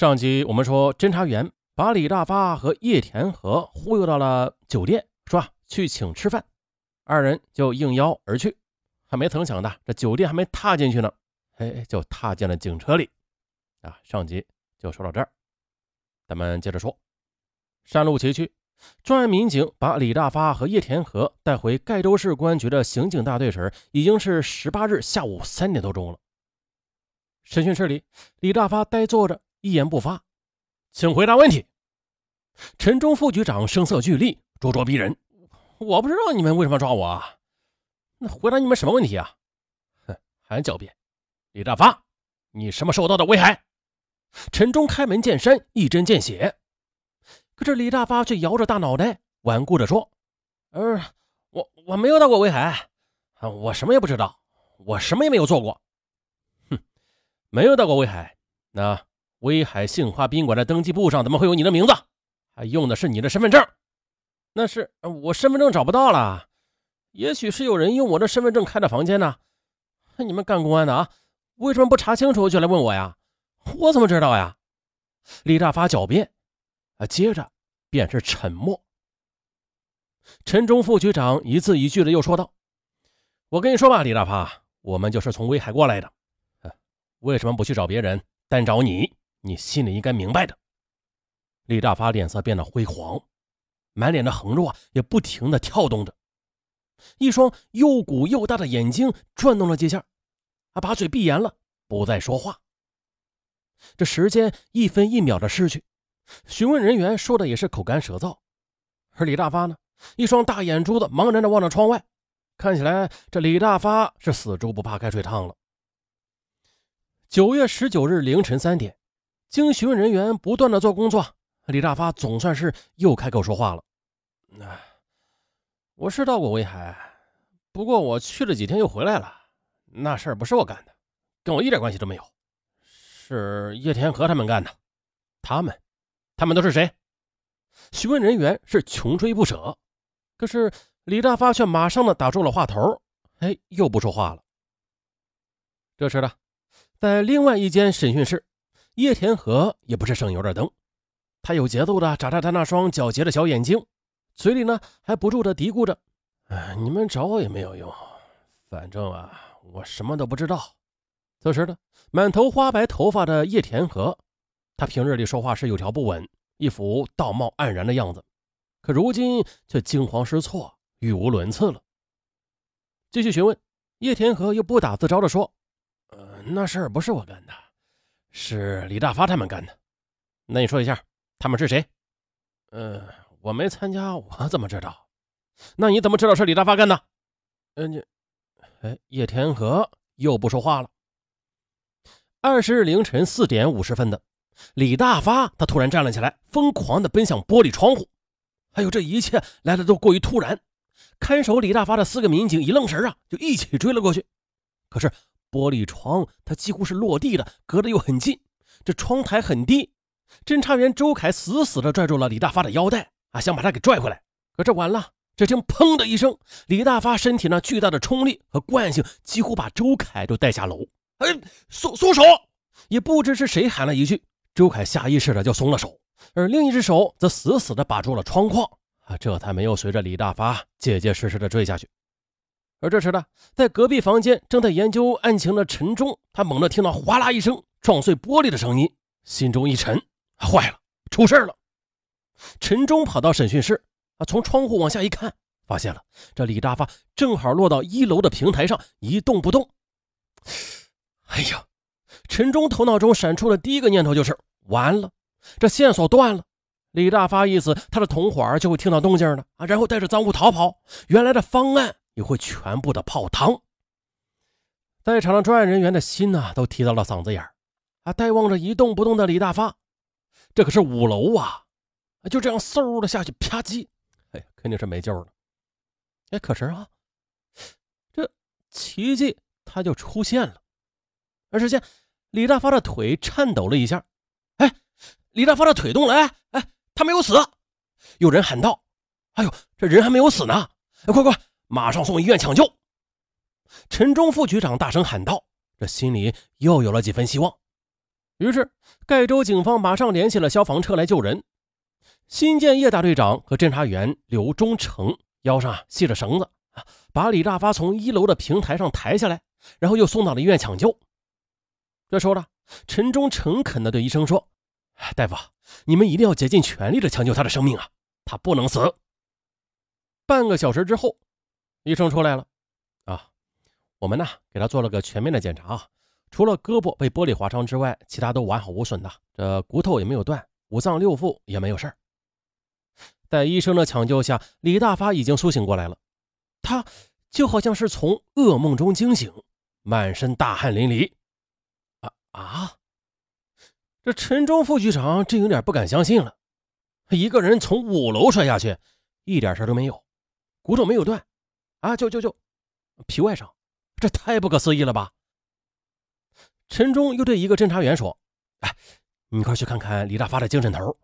上集我们说，侦查员把李大发和叶田和忽悠到了酒店，说去请吃饭，二人就应邀而去。还没曾想的，这酒店还没踏进去呢，哎，就踏进了警车里。啊，上集就说到这儿，咱们接着说。山路崎岖，专案民警把李大发和叶田和带回盖州市公安局的刑警大队时，已经是十八日下午三点多钟了。审讯室里，李大发呆坐着。一言不发，请回答问题。陈忠副局长声色俱厉，咄咄逼人。我不知道你们为什么抓我啊？那回答你们什么问题啊？哼，还狡辩。李大发，你什么受到的危害？陈忠开门见山，一针见血。可是李大发却摇着大脑袋，顽固地说：“呃，我我没有到过威海，我什么也不知道，我什么也没有做过。哼，没有到过威海，那？”威海杏花宾馆的登记簿上怎么会有你的名字？还用的是你的身份证？那是我身份证找不到了，也许是有人用我的身份证开的房间呢。你们干公安的啊，为什么不查清楚就来问我呀？我怎么知道呀？李大发狡辩，啊，接着便是沉默。陈忠副局长一字一句的又说道：“我跟你说吧，李大发，我们就是从威海过来的，为什么不去找别人，单找你？”你心里应该明白的。李大发脸色变得灰黄，满脸的横肉啊也不停的跳动着，一双又鼓又大的眼睛转动了几下，啊，把嘴闭严了，不再说话。这时间一分一秒的逝去，询问人员说的也是口干舌燥，而李大发呢，一双大眼珠子茫然的望着窗外，看起来这李大发是死猪不怕开水烫了。九月十九日凌晨三点。经询问人员不断的做工作，李大发总算是又开口说话了。那我是到过威海，不过我去了几天又回来了。那事儿不是我干的，跟我一点关系都没有，是叶天和他们干的。他们，他们都是谁？询问人员是穷追不舍，可是李大发却马上的打住了话头，哎，又不说话了。这时呢，在另外一间审讯室。叶田和也不是省油的灯，他有节奏的眨着他那双皎洁的小眼睛，嘴里呢还不住的嘀咕着：“哎，你们找我也没有用，反正啊，我什么都不知道。”此时的满头花白头发的叶田和，他平日里说话是有条不紊，一副道貌岸然的样子，可如今却惊慌失措，语无伦次了。继续询问，叶田和又不打自招的说：“呃，那事儿不是我干的。”是李大发他们干的，那你说一下，他们是谁？嗯，我没参加，我怎么知道？那你怎么知道是李大发干的？嗯，你，哎，叶天和又不说话了。二十日凌晨四点五十分的，李大发他突然站了起来，疯狂的奔向玻璃窗户。还有这一切来的都过于突然，看守李大发的四个民警一愣神啊，就一起追了过去。可是。玻璃窗，它几乎是落地的，隔得又很近。这窗台很低，侦查员周凯死死地拽住了李大发的腰带，啊，想把他给拽回来。可这晚了，只听“砰”的一声，李大发身体那巨大的冲力和惯性，几乎把周凯都带下楼。哎，松松手！也不知是谁喊了一句，周凯下意识的就松了手，而另一只手则死死地把住了窗框，啊，这才没有随着李大发结结实实的坠下去。而这时呢，在隔壁房间正在研究案情的陈忠，他猛地听到哗啦一声撞碎玻璃的声音，心中一沉，坏了，出事了！陈忠跑到审讯室，啊，从窗户往下一看，发现了这李大发正好落到一楼的平台上，一动不动。哎呀，陈忠头脑中闪出的第一个念头就是完了，这线索断了。李大发一死，他的同伙就会听到动静了啊，然后带着赃物逃跑。原来的方案。也会全部的泡汤。在场的专案人员的心呢，都提到了嗓子眼儿啊！呆望着一动不动的李大发，这可是五楼啊！就这样嗖的下去，啪叽，哎，肯定是没救了。哎，可是啊，这奇迹它就出现了。而只见李大发的腿颤抖了一下，哎，李大发的腿动了，哎哎，他没有死！有人喊道：“哎呦，这人还没有死呢！哎，快快！”马上送医院抢救！陈忠副局长大声喊道：“这心里又有了几分希望。”于是盖州警方马上联系了消防车来救人。新建叶大队长和侦查员刘忠成腰上啊系着绳子啊，把李大发从一楼的平台上抬下来，然后又送到了医院抢救。这时候呢，陈忠诚恳地对医生说：“大夫，你们一定要竭尽全力的抢救他的生命啊，他不能死。”半个小时之后，医生出来了。啊，我们呢给他做了个全面的检查。除了胳膊被玻璃划伤之外，其他都完好无损的。这骨头也没有断，五脏六腑也没有事儿。在医生的抢救下，李大发已经苏醒过来了。他就好像是从噩梦中惊醒，满身大汗淋漓。啊啊！这陈忠副局长真有点不敢相信了。一个人从五楼摔下去，一点事都没有，骨头没有断，啊，就就就皮外伤，这太不可思议了吧！陈忠又对一个侦查员说：“哎，你快去看看李大发的精神头，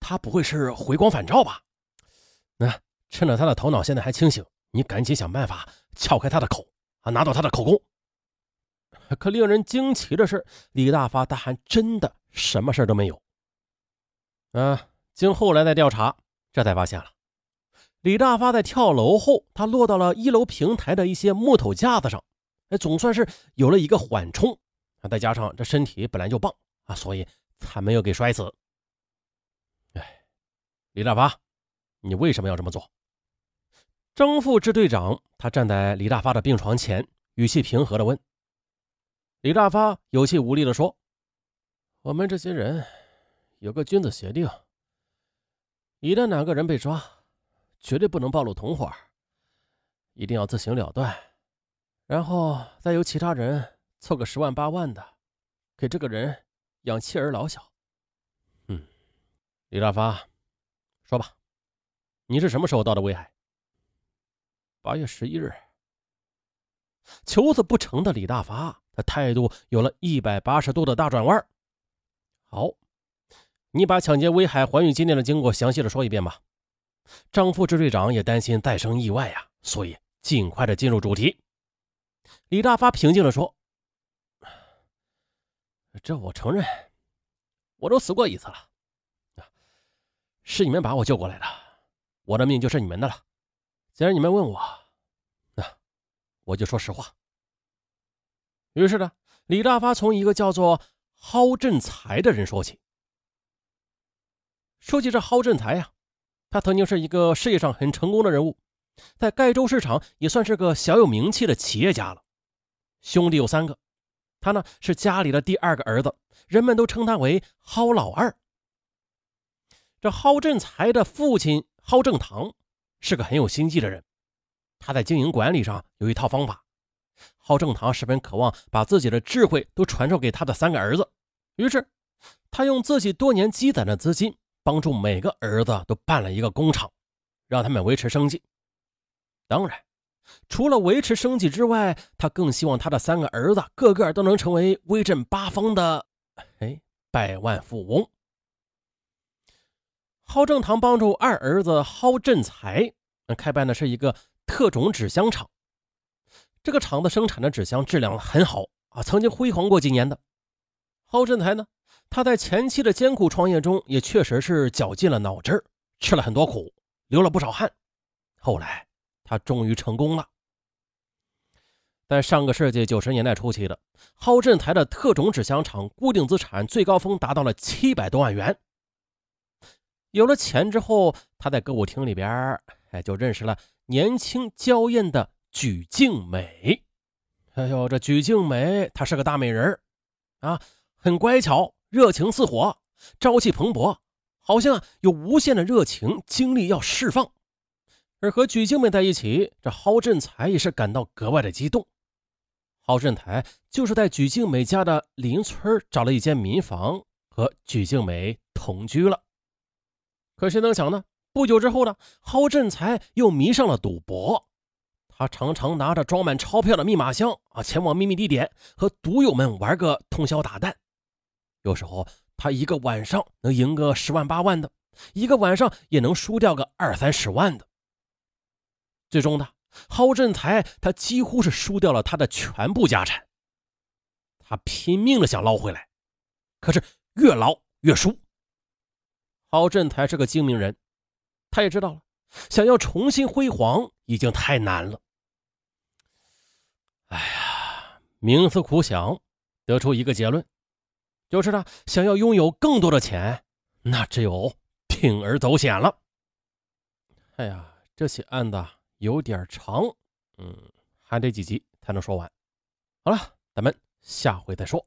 他不会是回光返照吧？那趁着他的头脑现在还清醒，你赶紧想办法撬开他的口啊，拿到他的口供。”可令人惊奇的是，李大发他还真的什么事都没有。啊，经后来的调查，这才发现了，李大发在跳楼后，他落到了一楼平台的一些木头架子上，哎，总算是有了一个缓冲。再加上这身体本来就棒啊，所以才没有给摔死。哎，李大发，你为什么要这么做？张副支队长他站在李大发的病床前，语气平和的问。李大发有气无力的说：“我们这些人有个君子协定，一旦哪个人被抓，绝对不能暴露同伙，一定要自行了断，然后再由其他人。”凑个十万八万的，给这个人养妻儿老小。嗯，李大发，说吧，你是什么时候到的威海？八月十一日。求子不成的李大发，他态度有了一百八十度的大转弯。好，你把抢劫威海环宇金店的经过详细的说一遍吧。张副支队长也担心再生意外呀，所以尽快的进入主题。李大发平静的说。这我承认，我都死过一次了，是你们把我救过来的，我的命就是你们的了。既然你们问我，那我就说实话。于是呢，李大发从一个叫做蒿振才的人说起。说起这蒿振才呀，他曾经是一个事业上很成功的人物，在盖州市场也算是个小有名气的企业家了。兄弟有三个。他呢是家里的第二个儿子，人们都称他为蒿老二。这蒿振才的父亲蒿正堂是个很有心计的人，他在经营管理上有一套方法。蒿正堂十分渴望把自己的智慧都传授给他的三个儿子，于是他用自己多年积攒的资金，帮助每个儿子都办了一个工厂，让他们维持生计。当然。除了维持生计之外，他更希望他的三个儿子个个都能成为威震八方的哎百万富翁。蒿正堂帮助二儿子蒿振才开办的是一个特种纸箱厂，这个厂子生产的纸箱质量很好啊，曾经辉煌过几年的。蒿振才呢，他在前期的艰苦创业中也确实是绞尽了脑汁吃了很多苦，流了不少汗，后来。他终于成功了。在上个世纪九十年代初期的蒿振台的特种纸箱厂，固定资产最高峰达到了七百多万元。有了钱之后，他在歌舞厅里边，哎，就认识了年轻娇艳的举静美。哎呦，这举静美，她是个大美人啊，很乖巧，热情似火，朝气蓬勃，好像有无限的热情精力要释放。而和举静美在一起，这蒿振才也是感到格外的激动。蒿振才就是在举静美家的邻村找了一间民房，和举静美同居了。可谁能想呢？不久之后呢，蒿振才又迷上了赌博。他常常拿着装满钞票的密码箱啊，前往秘密地点和赌友们玩个通宵达旦。有时候他一个晚上能赢个十万八万的，一个晚上也能输掉个二三十万的。最终呢，蒿振才他几乎是输掉了他的全部家产。他拼命的想捞回来，可是越捞越输。郝振才是个精明人，他也知道了，想要重新辉煌已经太难了。哎呀，冥思苦想，得出一个结论，就是他想要拥有更多的钱，那只有铤而走险了。哎呀，这起案子有点长，嗯，还得几集才能说完。好了，咱们下回再说。